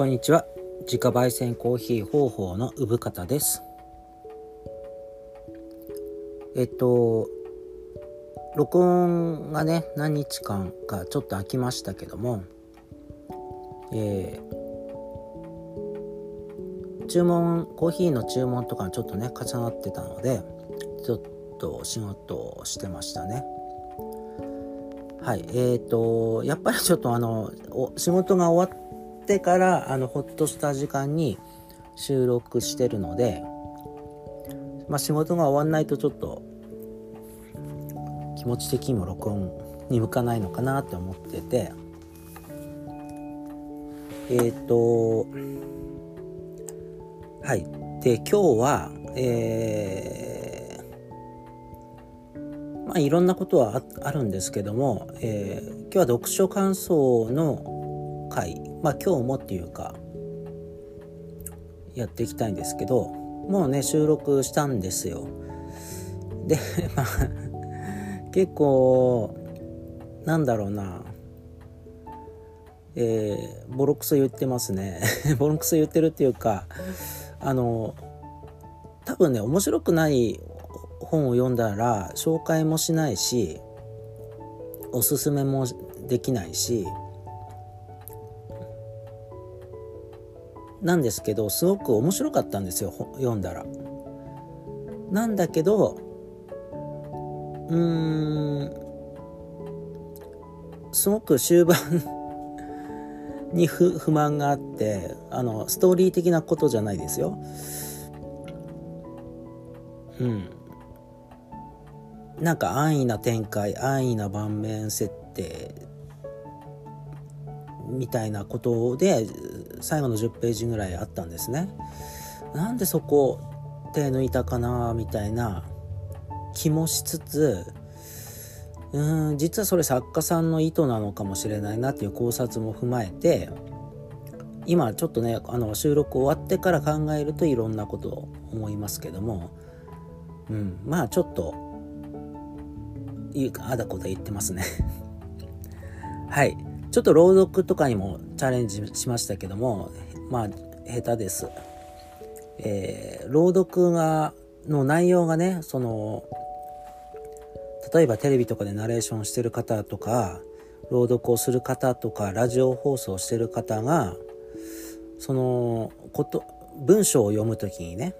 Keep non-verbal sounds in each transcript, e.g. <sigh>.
こんにちは。自家焙煎コーヒー方法の産方です。えっと録音がね何日間かちょっと空きましたけどもえー、注文コーヒーの注文とかちょっとね重なってたのでちょっと仕事をしてましたね。はいえーとやっぱりちょっとあの仕事が終わってからあのほっとした時間に収録してるのでまあ仕事が終わんないとちょっと気持ち的にも録音に向かないのかなって思っててえっ、ー、とはい。で今日はえー、まあいろんなことはあるんですけども、えー、今日は読書感想のまあ今日もっていうかやっていきたいんですけどもうね収録したんですよ。で <laughs> まあ結構なんだろうな。えー、ボロクソ言ってますね。<laughs> ボロクソ言ってるっていうかあの多分ね面白くない本を読んだら紹介もしないしおすすめもできないしなんですけどすごく面白かったんですよ読んだら。なんだけどうーんすごく終盤 <laughs> に不不満があってあのストーリー的なことじゃないですよ。うん。なんか安易な展開安易な盤面設定みたいなことで最後の10ページぐらいあったんですね。なんでそこ手抜いたかなみたいな気もしつつうん実はそれ作家さんの意図なのかもしれないなっていう考察も踏まえて今ちょっとねあの収録終わってから考えるといろんなことを思いますけども、うん、まあちょっといいあだこだ言ってますね <laughs> はいちょっと朗読とかにもチャレンジしましたけどもまあ下手です。えー、朗読がの内容がねその例えばテレビとかでナレーションしてる方とか朗読をする方とかラジオ放送してる方がそのこと文章を読む時にね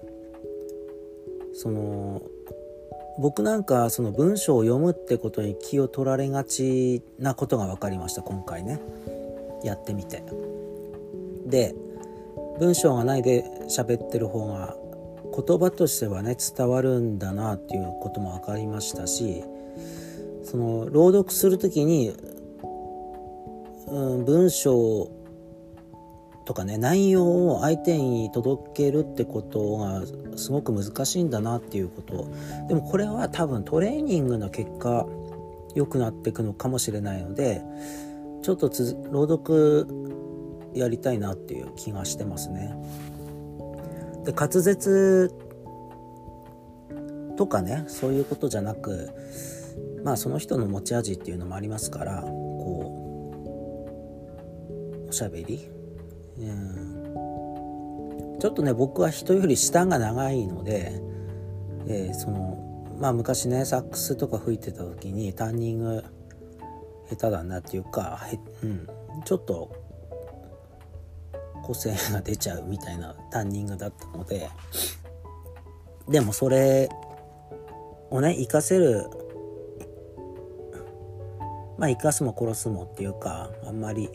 その僕なんかその文章を読むってことに気を取られがちなことが分かりました今回ね。やってみて。で文章がないで喋ってる方が言葉としてはね伝わるんだなっていうことも分かりましたしその朗読する時に、うん、文章とかね内容を相手に届けるってことがすごく難しいんだなっていうことでもこれは多分トレーニングの結果良くなっていくのかもしれないのでちょっと朗読やりたいなっていう気がしてますね。で滑舌とかねそういうことじゃなくまあその人の持ち味っていうのもありますからこうおしゃべり、うん、ちょっとね僕は人より舌が長いので、えー、そのまあ昔ねサックスとか吹いてた時にタンニング下手だなっていうかへ、うん、ちょっと個性が出ちゃうみたいなタンニングだったのででもそれをね活かせるまあ生かすも殺すもっていうかあんまり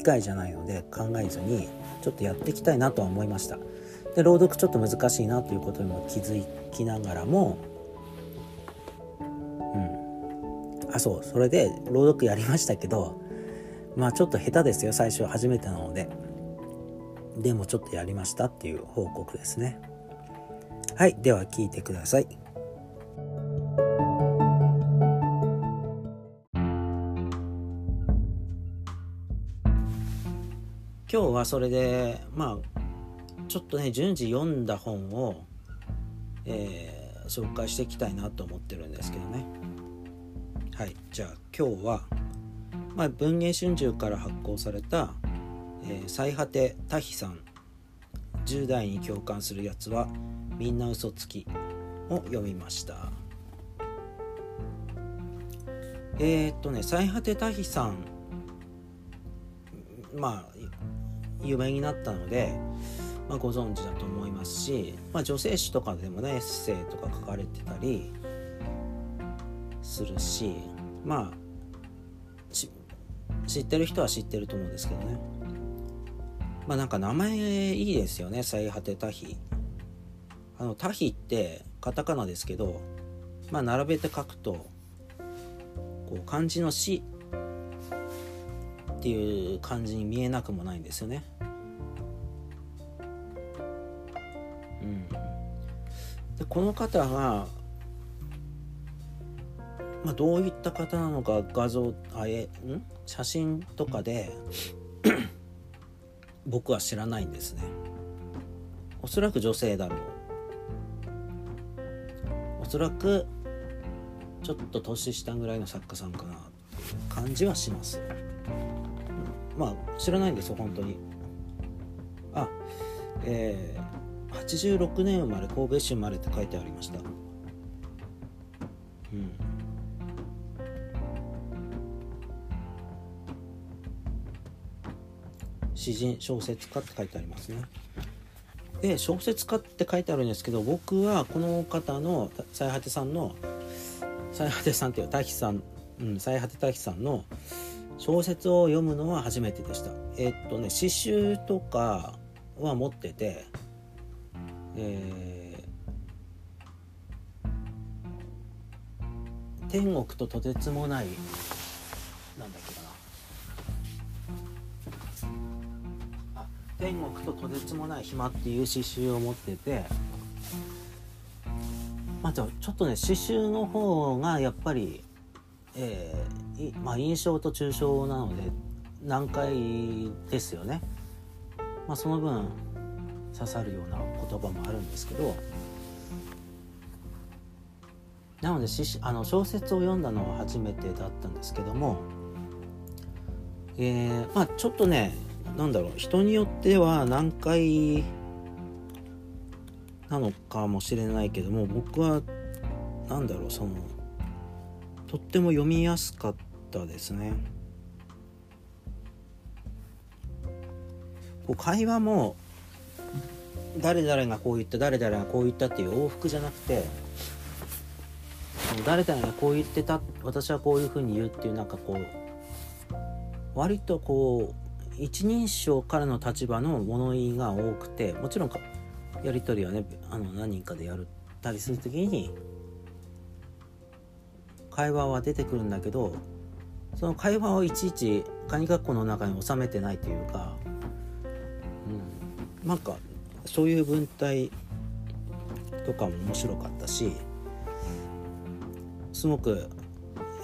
機械じゃないので考えずにちょっとやっていきたいなとは思いました。で朗読ちょっと難しいなということにも気づきながらもうん。あそう。それで朗読やりましたけどまあちょっと下手ですよ。最初初めてなので。でもちょっとやりましたっていう報告ですね。はい。では聞いてください。今日はそれでまあちょっとね順次読んだ本を、えー、紹介していきたいなと思ってるんですけどね。はい。じゃあ今日は、まあ、文藝春秋から発行された「えー、最果て多比さん10代に共感するやつはみんな嘘つき」を読みました。えー、っとね最果て多比さんまあ有名になったので、まあ、ご存知だと思いますし、まあ、女性誌とかでもねエッセイとか書かれてたりするしまあ知ってる人は知ってると思うんですけどね。まあなんか名前いいですよね最果て多比あの多比ってカタカナですけどまあ並べて書くとこう漢字の死っていう感じに見えなくもないんですよね。うん、でこの方が、まあ、どういった方なのか画像あえん？写真とかで <coughs> 僕は知らないんですね。おそらく女性だろう。おそらくちょっと年下ぐらいの作家さんかなっていう感じはします。まあ知らないんですよ本当に。あえー、86年生まれ神戸市生まれって書いてありました。うん。詩人小説家って書いてありますね。で小説家って書いてあるんですけど僕はこの方の最果てさんの最果てさんっていう大樹さん、うん、最果て大樹さんの小説を読むのは初めてでした。えっとね詩集とかは持っててえー、天国ととてつもないなんだっけかな。あ天国ととてつもない暇っていう詩集を持っててまあちょっとね詩集の方がやっぱりえー、まあ、印象と抽象なので難解ですよね。まあ、その分刺さるような言葉もあるんですけどなのであの小説を読んだのは初めてだったんですけども、えー、まあちょっとねなんだろう人によっては難解なのかもしれないけども僕は何だろうそのとっても読みやすかったですね。こう会話も誰々がこう言った誰々がこう言ったっていう往復じゃなくて誰々がこう言ってた私はこういうふうに言うっていうなんかこう割とこう一人称からの立場の物言いが多くてもちろんやり取りはねあの何人かでやったりする時に会話は出てくるんだけどその会話をいちいちカカッコの中に収めてないというか、うん、なんかそういう文体とかも面白かったしすごく、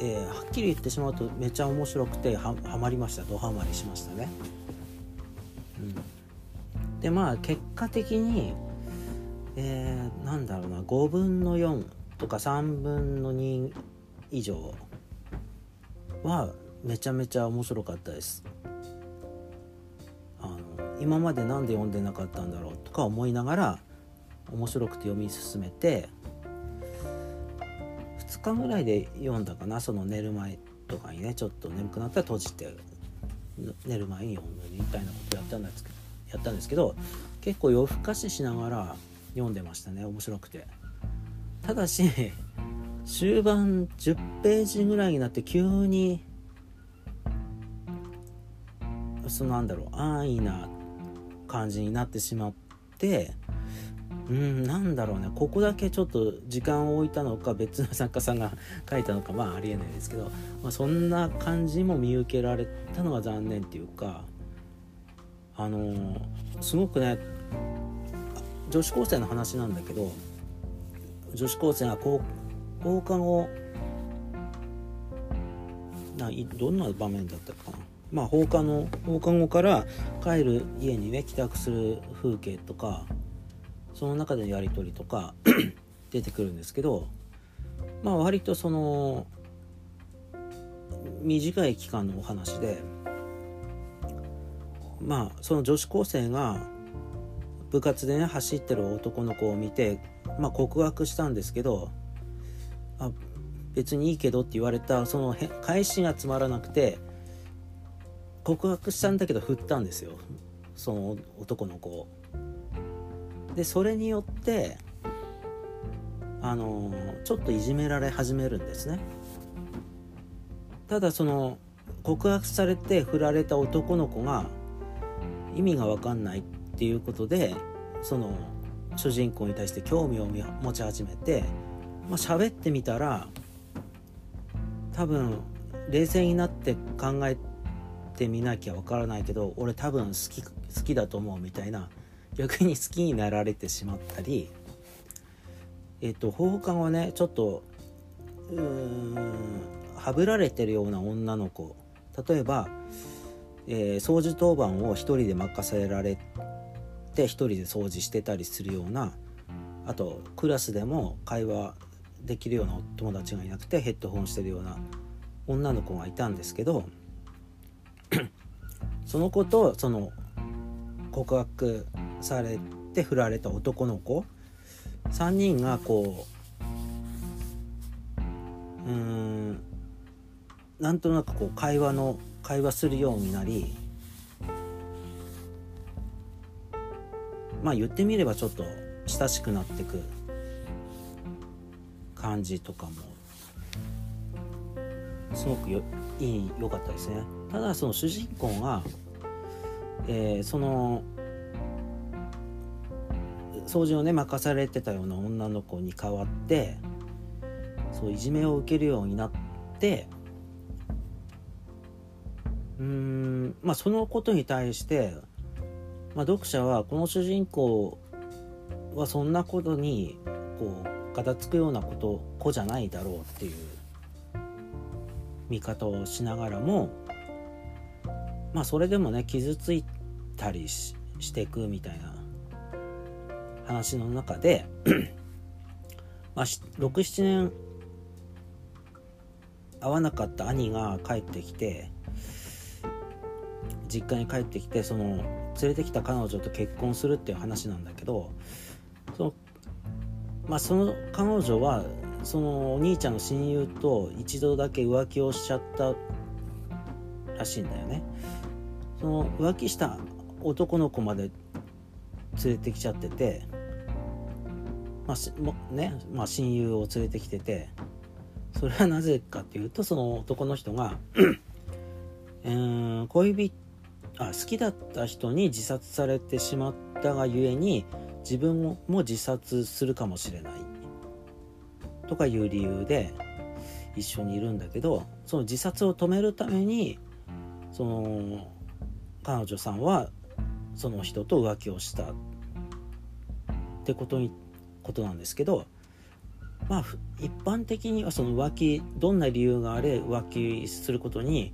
えー、はっきり言ってしまうとめちゃ面白くてはまりましたドハマりしましたね。うん、でまあ結果的に、えー、なんだろうな5分の4とか3分の2以上はめちゃめちゃ面白かったです。あの今まで何で読んでなかったんだろうとか思いながら面白くて読み進めて2日ぐらいで読んだかなその寝る前とかにねちょっと眠くなったら閉じて寝る前に読むみたいなことやったんですけどやったんですけど結構夜更かししながら読んでましたね面白くて。ただし終盤10ページぐらいになって急にそのなんだろう安易な感じになってしまってうんなんだろうね。ここだけちょっと時間を置いたのか別の作家さんが書いたのかまあありえないですけど、まあ、そんな感じも見受けられたのが残念っていうかあのー、すごくね女子高生の話なんだけど女子高生が高放課後ないどんな場面だったかな？まあ放課の放課後から帰る家にね帰宅する風景とかその中でのやり取りとか <coughs> 出てくるんですけどまあ割とその短い期間のお話でまあその女子高生が部活でね走ってる男の子を見て、まあ、告白したんですけどあ別にいいけどって言われたその返しがつまらなくて告白したんだけど振ったんですよその男の子を。でそれによってあのちょっといじめられ始めるんですね。ただその告白されて振られた男の子が意味が分かんないっていうことでその主人公に対して興味を持ち始めて、まあ、喋ってみたら多分冷静になって考えてみなきゃ分からないけど俺多分好き好きだと思うみたいな逆に好きになられてしまったりえっ、と放課後はねちょっとうーんはぶられてるような女の子例えば、えー、掃除当番を一人で任せられて一人で掃除してたりするようなあとクラスでも会話できるような友達がいなくてヘッドホンしてるような女の子がいたんですけど <clears throat> その子とその告白されて振られた男の子3人がこううんなんとなくこう会話の会話するようになりまあ言ってみればちょっと親しくなってく感じとかもすごくよいい良かったですね。ただその主人公が、えー、その掃除をね任されてたような女の子に代わってそういじめを受けるようになってうんまあそのことに対して、まあ、読者はこの主人公はそんなことにこう片付くようなこと子じゃないだろうっていう見方をしながらもまあそれでもね傷ついたりしていくみたいな話の中で <clears throat> まあ、67年会わなかった兄が帰ってきて実家に帰ってきてその連れてきた彼女と結婚するっていう話なんだけど,、まあ、その彼女はそのお兄ちゃんの親友と一度だけ浮気をしちゃったらしいんだよね。その浮気した男の子まで連れてきちゃってて、まあもねまあ、親友を連れてきててそれはなぜかっていうとその男の人が <clears throat> えー、恋人あ好きだった人に自殺されてしまったがゆえに自分も自殺するかもしれない。とかいう理由で一緒にいるんだけどその自殺を止めるためにその彼女さんはその人と浮気をした。ってことにことなんですけどまあ一般的にはその浮気どんな理由があれ浮気することに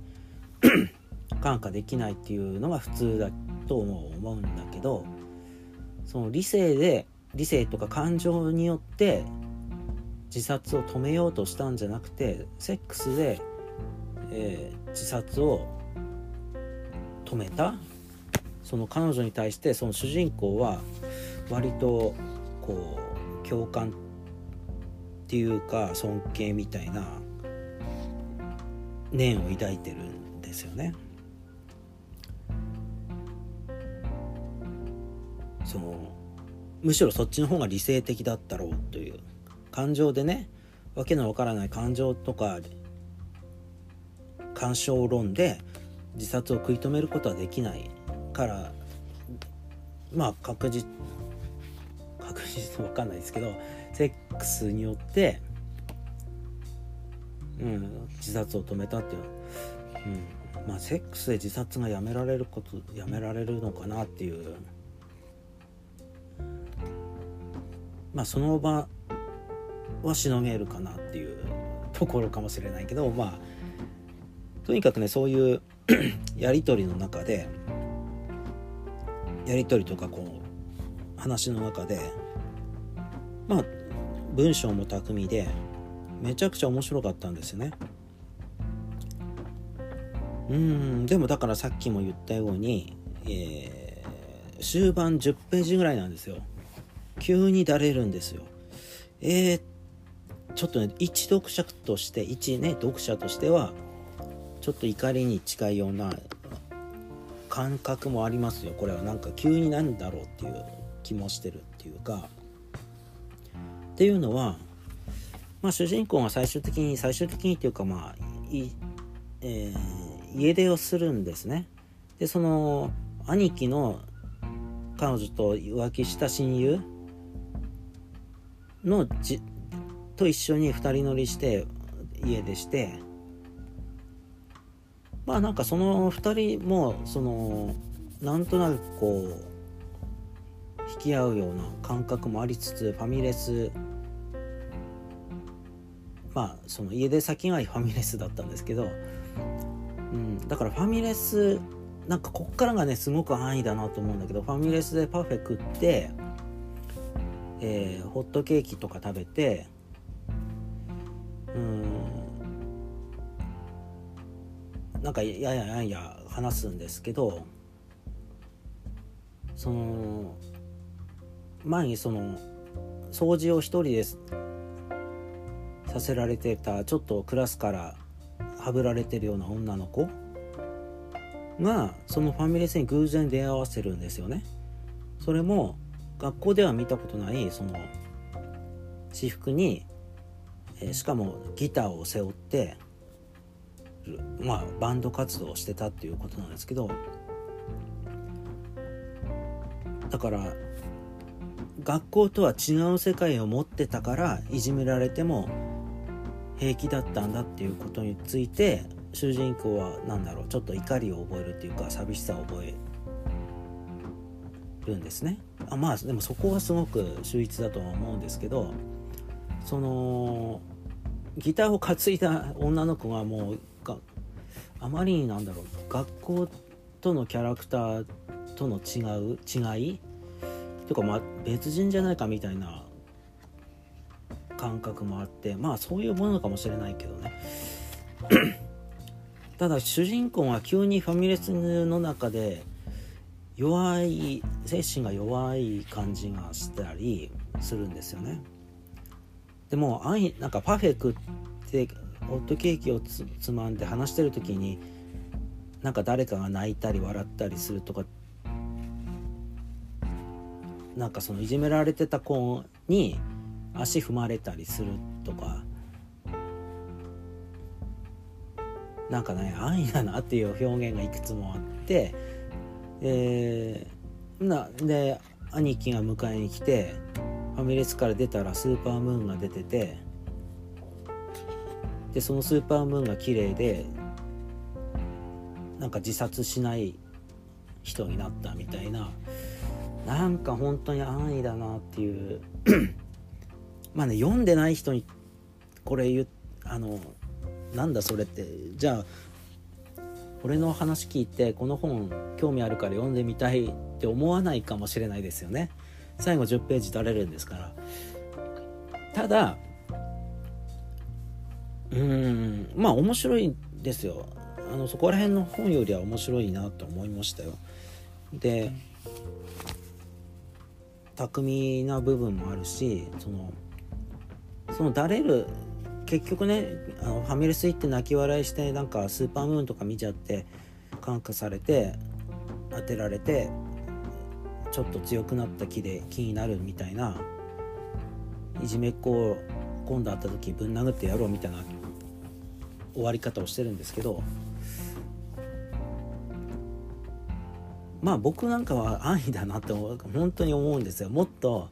<clears throat> 感化できないっていうのが普通だと思うんだけどその理性で理性とか感情によって自殺を止めようとしたんじゃなくてセックスで、えー、自殺を止めたその彼女に対してその主人公は割とこう共感っていうか尊敬みたいな念を抱いてるんですよね。そのむしろそっちの方が理性的だったろうという感情でねわけのわからない感情とか干渉論で自殺を食い止めることはできないからまあ確実確実わかんないですけどセックスによって、うん、自殺を止めたっていう、うん、まあセックスで自殺がやめられることやめられるのかなっていうまあその場はしのげるかなっていうところかもしれないけどまあとにかくねそういう <coughs> やり取りの中でやり取りとかこう話の中でまあ文章も巧みでめちゃくちゃ面白かったんですよね。うんでもだからさっきも言ったように、えー、終盤10ページぐらいなんですよ急にだれるんですよ。えー、ちょっとね一読者として一ね読者としてはちょっと怒りに近いような感覚もありますよ。これはなんか急になんだろうっていう気もしてるっていうか。っていうのはまあ主人公が最終的に最終的にっていうかまあい、えー、家出をするんですね。でその兄貴の彼女と浮気した親友のじと一緒に2人乗りして家出して。まあなんかその2人もそのなんとなくこう引き合うような感覚もありつつファミレスまあその家出先がファミレスだったんですけど、うん、だからファミレスなんかこっからがねすごく安易だなと思うんだけどファミレスでパフェ食ってえー、ホットケーキとか食べてうんなんかやややや話すんですけどその前にその掃除を一人でさせられてたちょっとクラスからはぶられてるような女の子がそのファミレスに偶然出会わせるんですよね。それも学校では見たことないその私服に、えー、しかもギターを背負ってまあバンド活動をしてたっていうことなんですけどだから学校とは違う世界を持ってたからいじめられても平気だったんだっていうことについて主人公は何だろうちょっと怒りを覚えるっていうか寂しさを覚えるんですね。あまあでもそこはすごく秀逸だとは思うんですけどそのギターを担いだ女の子がもうがあまりになんだろう学校とのキャラクターとの違う違いとかまあ別人じゃないかみたいな感覚もあってまあそういうものかもしれないけどね。<laughs> ただ主人公が急にファミレスの中で弱い精神が弱い感じがしたりするんですよね。でもなんかパフェ食ってホットケーキをつまんで話してる時になんか誰かが泣いたり笑ったりするとかなんかそのいじめられてた子に足踏まれたりするとかなんかね安易だなっていう表現がいくつもあってえー、なで兄貴が迎えに来てファミレスから出たらスーパームーンが出ててでそのスーパームーンが綺麗でなんか自殺しない人になったみたいななんか本当に安易だなっていう <clears throat> まあね読んでない人にこれ言あのなんだそれってじゃあ俺の話聞いてこの本興味あるから読んでみたいって思わないかもしれないですよね。最後10ページ取れるんですから。ただうんまあ面白いですよ。あのそこら辺の本よりは面白いなと思いましたよ。で巧みな部分もあるしそのそのだれる結局ねあのファミレス行って泣き笑いしてなんかスーパームーンとか見ちゃって感化されて当てられてちょっと強くなった気で気になるみたいないじめっ子を今度会った時ぶん殴ってやろうみたいな終わり方をしてるんですけどまあ僕なんかは安易だなって本当に思うんですよ。もっと、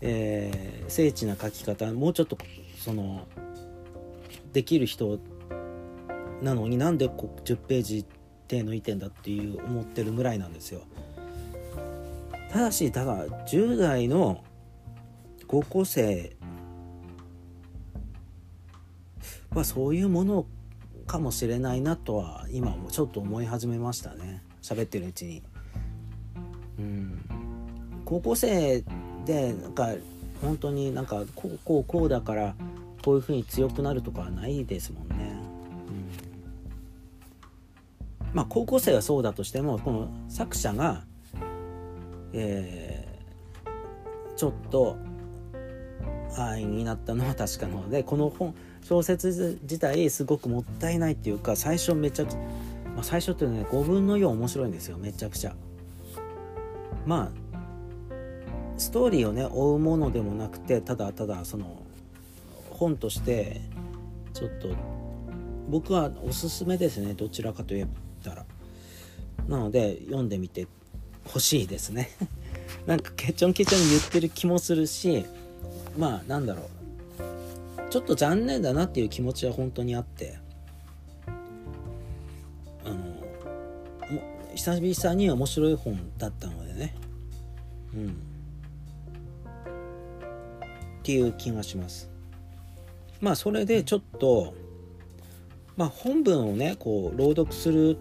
えー、精緻な書き方もうちょっとそのできる人なのになんでこ10ページ手抜いてんだっていう思ってるぐらいなんですよ。ただしただ10代の高校生はそういうものかもしれないなとは今もちょっと思い始めましたね。喋ってるうちに。うん。高校生でなんか本当になんかこうこうこうだからこういう風に強くなるとかはないですもんね。まあ高校生はそうだとしてもこの作者が、えー、ちょっと安易になったのは確かなのでこの本小説自体すごくもったいないっていうか最初めちゃくちゃ、まあ、最初っていうのはね5分の4面白いんですよめちゃくちゃまあストーリーをね追うものでもなくてただただその本としてちょっと僕はおすすめですね。どちらかと言ったら。なので読んでみてほしいですね。<laughs> なんかケチョンケチョン言ってる気もするしまあなんだろう。ちょっと残念だなっていう気持ちは本当にあって。あの久々に面白い本だったのでね。うん。っていう気がします。まあそれでちょっとまあ本文をねこう朗読する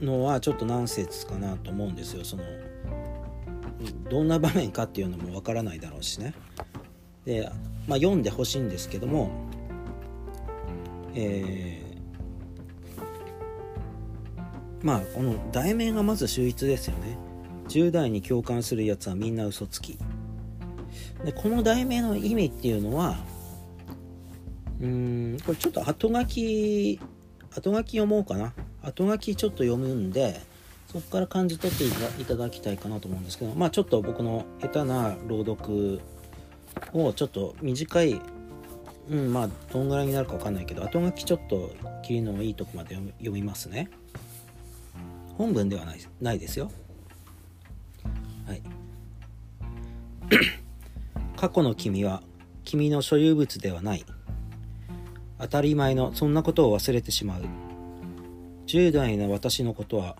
のはちょっとナンセンスかなと思うんですよ。そのどんな場面かっていうのもわからないだろうしね。でまあ、読んでほしいんですけども、えー、まあこの題名がまず秀逸ですよね。10代に共感するやつはみんな嘘つき。でこの題名の意味っていうのはうんこれちょっと後書き後書き読もうかな。後書きちょっと読むんでそこから感じ取っていただきたいかなと思うんですけどまあちょっと僕の下手な朗読をちょっと短いうんまあどんぐらいになるか分かんないけど後書きちょっと切りのいいとこまで読みますね。本文ではないないですよ。はい。<clears throat> 過去の君は君の所有物ではない。当たり前のそんなことを忘れてしまう10代の私のことは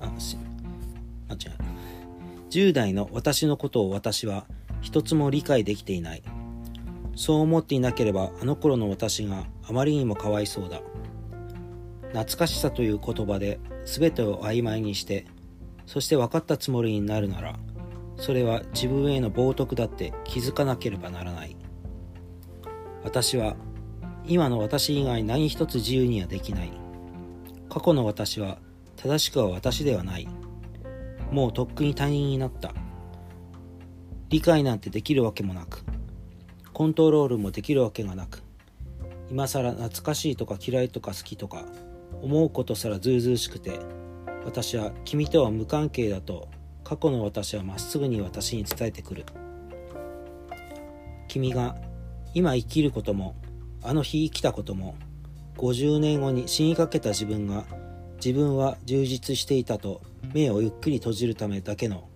あしあ違う10代の私のことを私は一つも理解できていない。そう思っていなければあの頃の私があまりにもかわいそうだ。懐かしさという言葉で全てを曖昧にして、そして分かったつもりになるなら、それは自分への冒涜だって気づかなければならない。私は今の私以外何一つ自由にはできない。過去の私は正しくは私ではない。もうとっくに他人になった。理解なんてできるわけもなくコントロールもできるわけがなく今更懐かしいとか嫌いとか好きとか思うことすらずうずうしくて私は君とは無関係だと過去の私はまっすぐに私に伝えてくる君が今生きることもあの日生きたことも50年後に死にかけた自分が自分は充実していたと目をゆっくり閉じるためだけの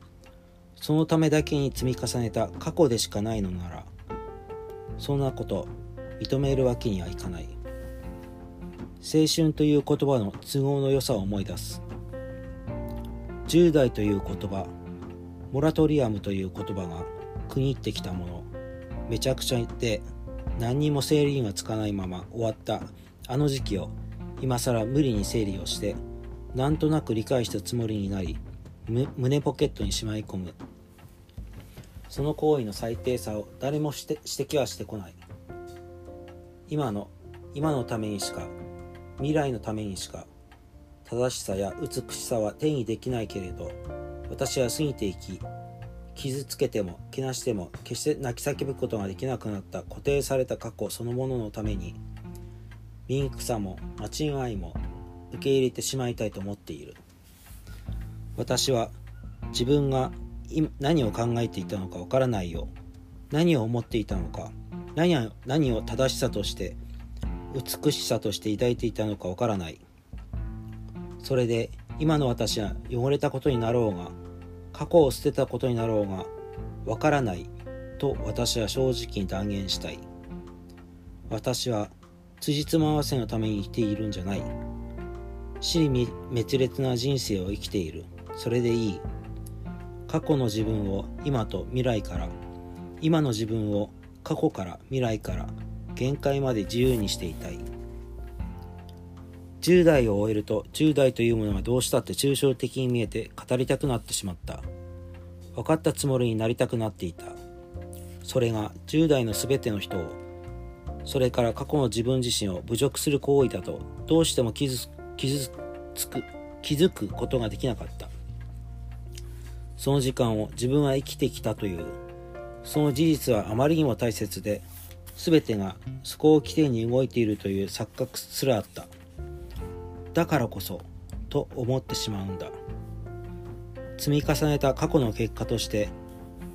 そのためだけに積み重ねた過去でしかないのならそんなこと認めるわけにはいかない。青春という言葉の都合の良さを思い出す。10代という言葉モラトリアムという言葉が国入ってきたもの。めちゃくちゃ言って何にも整理がつかないまま終わった。あの時期を今更無理に整理をしてなんとなく理解したつもりになり胸ポケットにしまい込む。その行為の最低さを誰もして指摘はしてこない。今の今のためにしか未来のためにしか正しさや美しさは手にできないけれど私は過ぎていき傷つけてもけなしても決して泣き叫ぶことができなくなった固定された過去そのもののために醜さも間違いも受け入れてしまいたいと思っている。私は自分が何を考えていたのかわからないよ何を思っていたのか何を何を正しさとして美しさとして抱いていたのかわからない。それで今の私は汚れたことになろうが過去を捨てたことになろうがわからないと私は正直に断言したい。私は辻褄合わせのために生きているんじゃない。死に滅裂な人生を生きている。それでいい。過去の自分を今と未来から今の自分を過去から未来から限界まで自由にしていたい。10代を終えると10代というものがどうしたって抽象的に見えて語りたくなってしまった。分かったつもりになりたくなっていた。それが10代の全ての人をそれから過去の自分自身を侮辱する行為だとどうしても傷傷つく気づくことができなかった。その時間を自分は生きてきたという。その事実はあまりにも大切で全てがそこを規定に動いているという錯覚すらあった。だからこそと思ってしまうんだ。積み重ねた過去の結果として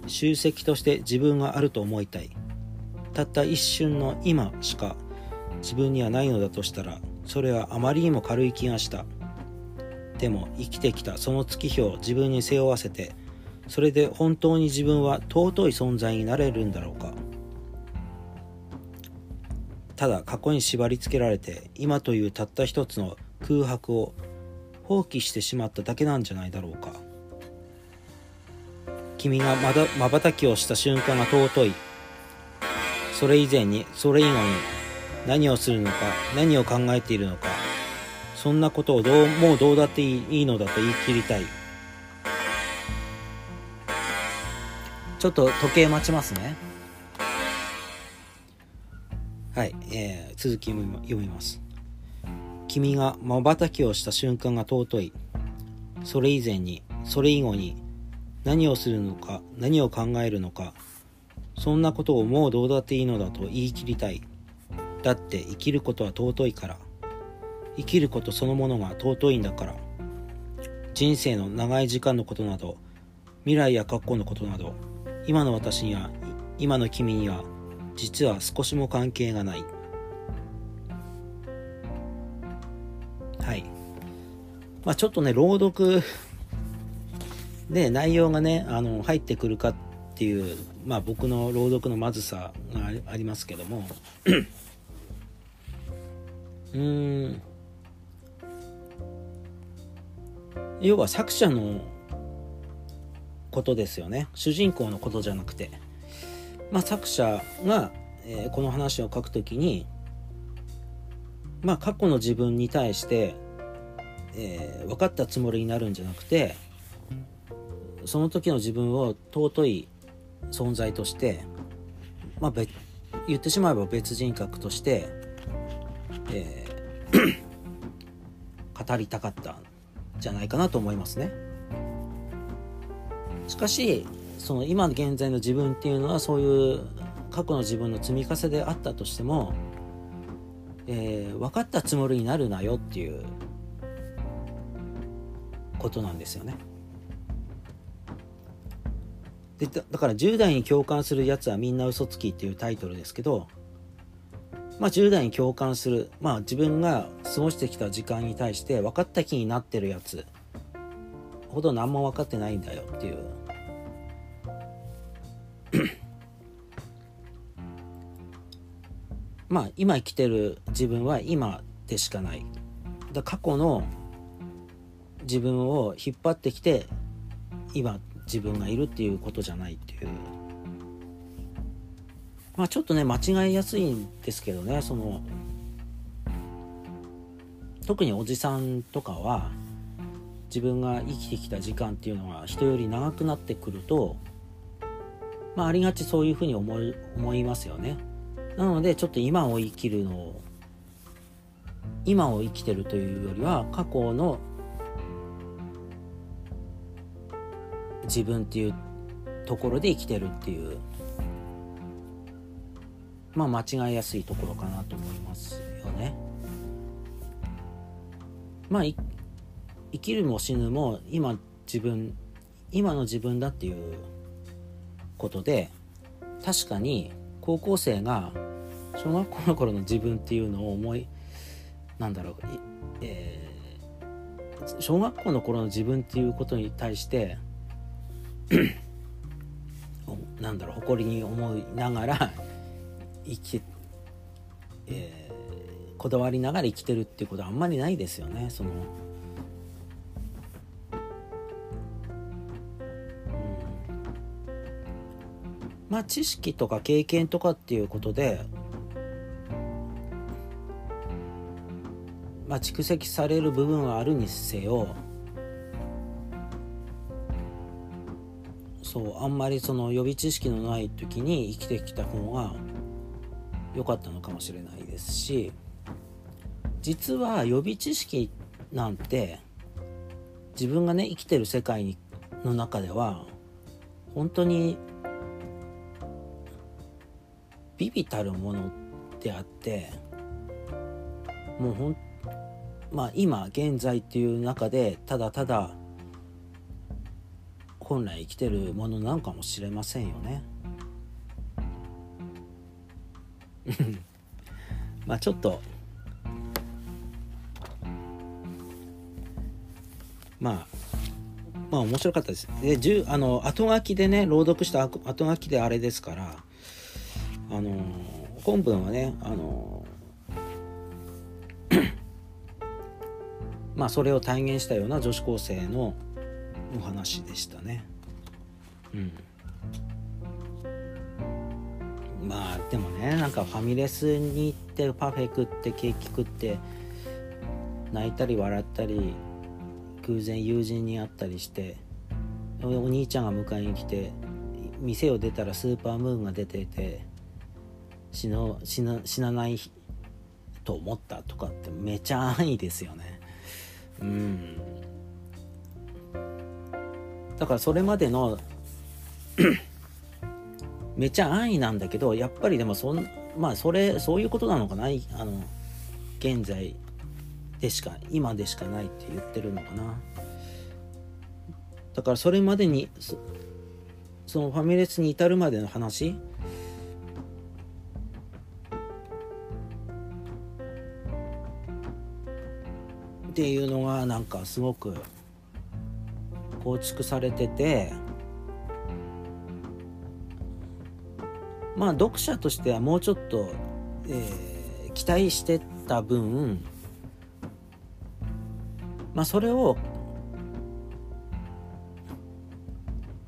集積として自分があると思いたい。たった一瞬の今しか自分にはないのだとしたらそれはあまりにも軽い気がした。でも生きてきたその月日を自分に背負わせてそれで本当に自分は尊い存在になれるんだろうか。ただ過去に縛り付けられて今というたった一つの空白を放棄してしまっただけなんじゃないだろうか。君がまばたきをした瞬間が尊い。それ以前にそれ以後に何をするのか何を考えているのか。そんなことをどうもうどうだっていいのだと言い切りたい。ちょっと時計待ちますね。はい、えー、続き読みます。君が瞬きをした瞬間が尊い。それ以前にそれ以後に何をするのか何を考えるのかそんなことをもうどうだっていいのだと言い切りたい。だって生きることは尊いから。生きることそのものが尊いんだから。人生の長い時間のことなど未来や過去のことなど今の私には今の君には実は少しも関係がない。はい。まあちょっとね朗読で内容がねあの入ってくるかっていうまあ僕の朗読のまずさがありますけども。<clears throat> うーん。要は作者のことですよね。主人公のことじゃなくて、まあ、作者が、えー、この話を書くときに、まあ、過去の自分に対して、えー、分かったつもりになるんじゃなくてその時の自分を尊い存在として、まあ、言ってしまえば別人格として、えー、<clears throat> 語りたかったんじゃないかなと思いますね。しかしその今現在の自分っていうのはそういう過去の自分の積み重ねであったとしても、えー、分かったつもりになるなよっていうことなんですよね。でだから10代に共感するやつはみんな嘘つきっていうタイトルですけど、まあ、10代に共感する、まあ、自分が過ごしてきた時間に対して分かった気になってるやつほど何も分かってないんだよっていうまあ今生きてる自分は今でしかない。だ過去の自分を引っ張ってきて今自分がいるっていうことじゃないっていう。まあちょっとね間違いやすいんですけどねその特におじさんとかは自分が生きてきた時間っていうのは人より長くなってくるとまあありがちそういうふうに思い思いますよね。なのでちょっと今を生きるのを今を生きてるというよりは過去の自分っていうところで生きてるっていうまあ間違いやすいところかなと思いますよね。まあ生きるも死ぬも今自分今の自分だっていうことで確かに高校生が小学校の頃の自分っていうのを思いなんだろう、えー、小学校の頃の自分っていうことに対して <clears throat> なんだろう誇りに思いながら生きえー、こだわりながら生きてるっていうことはあんまりないですよねそのまあ知識とか経験とかっていうことでまあ蓄積される部分はあるにせよそうあんまりその予備知識のない時に生きてきた方が良かったのかもしれないですし実は予備知識なんて自分がね生きてる世界の中では本当にビビたるものであってもうほんまあ今現在っていう中でただただ本来生きてるものなのかもしれませんよね。<laughs> まあちょっとまあまあ面白かったです。で、あの後書きでね朗読した後書きであれですからあの本文はねあの <coughs> まあそれを体現したような女子高生のお話でしたね。うん。まあでもねなんかファミレスに行ってパフェ食ってケーキ食って泣いたり笑ったり偶然友人に会ったりしてお兄ちゃんが迎えに来て店を出たらスーパームーンが出てて死の死な死なないと思ったとかってめちゃ安易ですよね。うん。だからそれまでの <clears throat> めちゃ安易なんだけどやっぱりでもそんまあそれそういうことなのかなあの現在でしか今でしかないって言ってるのかな。だからそれまでにそのファミレスに至るまでの話っていうのがなんかすごく構築されててまあ読者としてはもうちょっと、えー、期待してた分まあそれを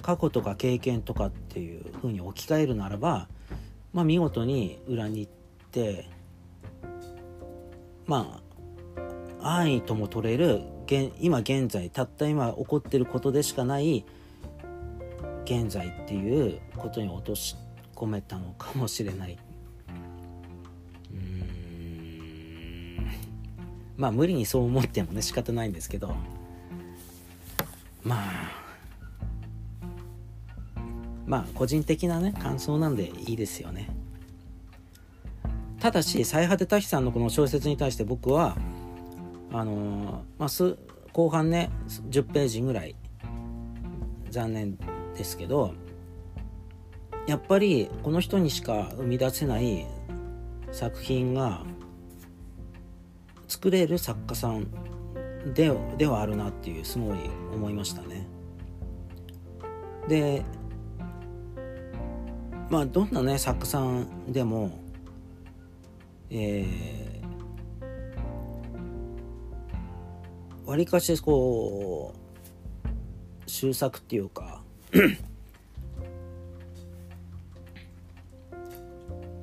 過去とか経験とかっていうふうに置き換えるならば、まあ、見事に裏に行ってまあ安易とも取れる今現在たった今起こってることでしかない現在っていうことに落とし込めたのかもしれない。うん。まあ無理にそう思ってもね仕方ないんですけど。まあ。まあ個人的なね感想なんでいいですよね。ただし最果てタヒさんのこの小説に対して僕はあの、まあ、す後半ね10ページぐらい残念ですけどやっぱりこの人にしか生み出せない作品が作れる作家さんでではあるなっていうすごい思いましたね。でまあどんなね作家さんでもえわりかしこう終作っていうか <coughs>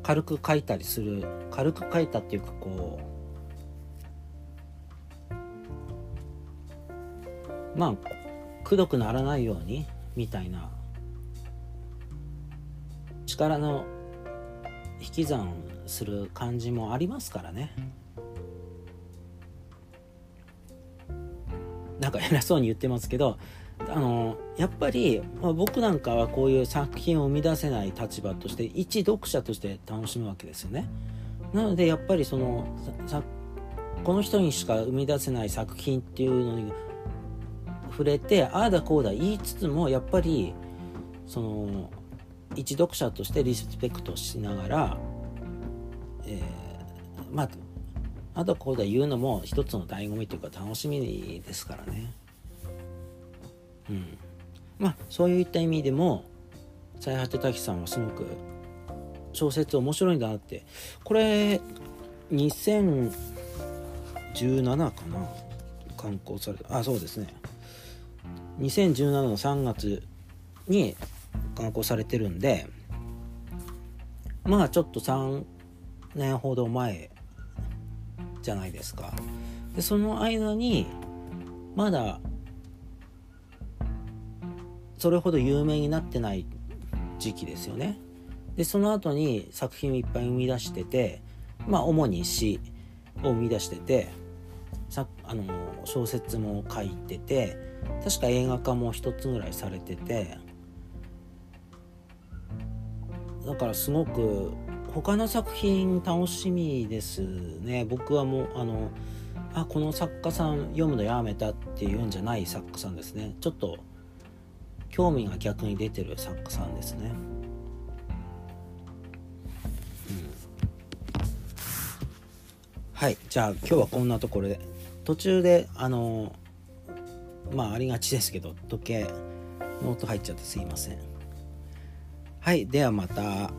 軽く書いたりする軽く書いたっていうかこうまあくどくならないようにみたいな力の引き算する感じもありますからね。なんか偉そうに言ってますけどあのやっぱり、まあ、僕なんかはこういう作品を生み出せない立場として一読者として楽しむわけですよね。なのでやっぱりそのこの人にしか生み出せない作品っていうのに触れてああだこうだ言いつつもやっぱりその一読者としてリスペクトしながら、えー、まああとこうだ言うのも一つの醍醐味というか楽しみですからね。うん。まあそういった意味でも最果て滝さんはすごく小説面白いんだなってこれ2017かな？刊行されたあそうですね2017の3月に刊行されてるんでまあちょっと3年ほど前じゃないですか。でその間にまだそれほど有名になってない時期ですよね。でその後に作品をいっぱい生み出しててまあ主に詩を生み出しててさあの小説も書いてて確か映画化も一つぐらいされててだからすごく他の作品楽しみですね。僕はもうあのあこの作家さん読むのやめたっていうんじゃない作家さんですね。ちょっと興味が逆に出てる作家さんですね。はいじゃあ今日はこんなところで。途中であのまあありがちですけど時計の音入っちゃってすいません。はいではまた。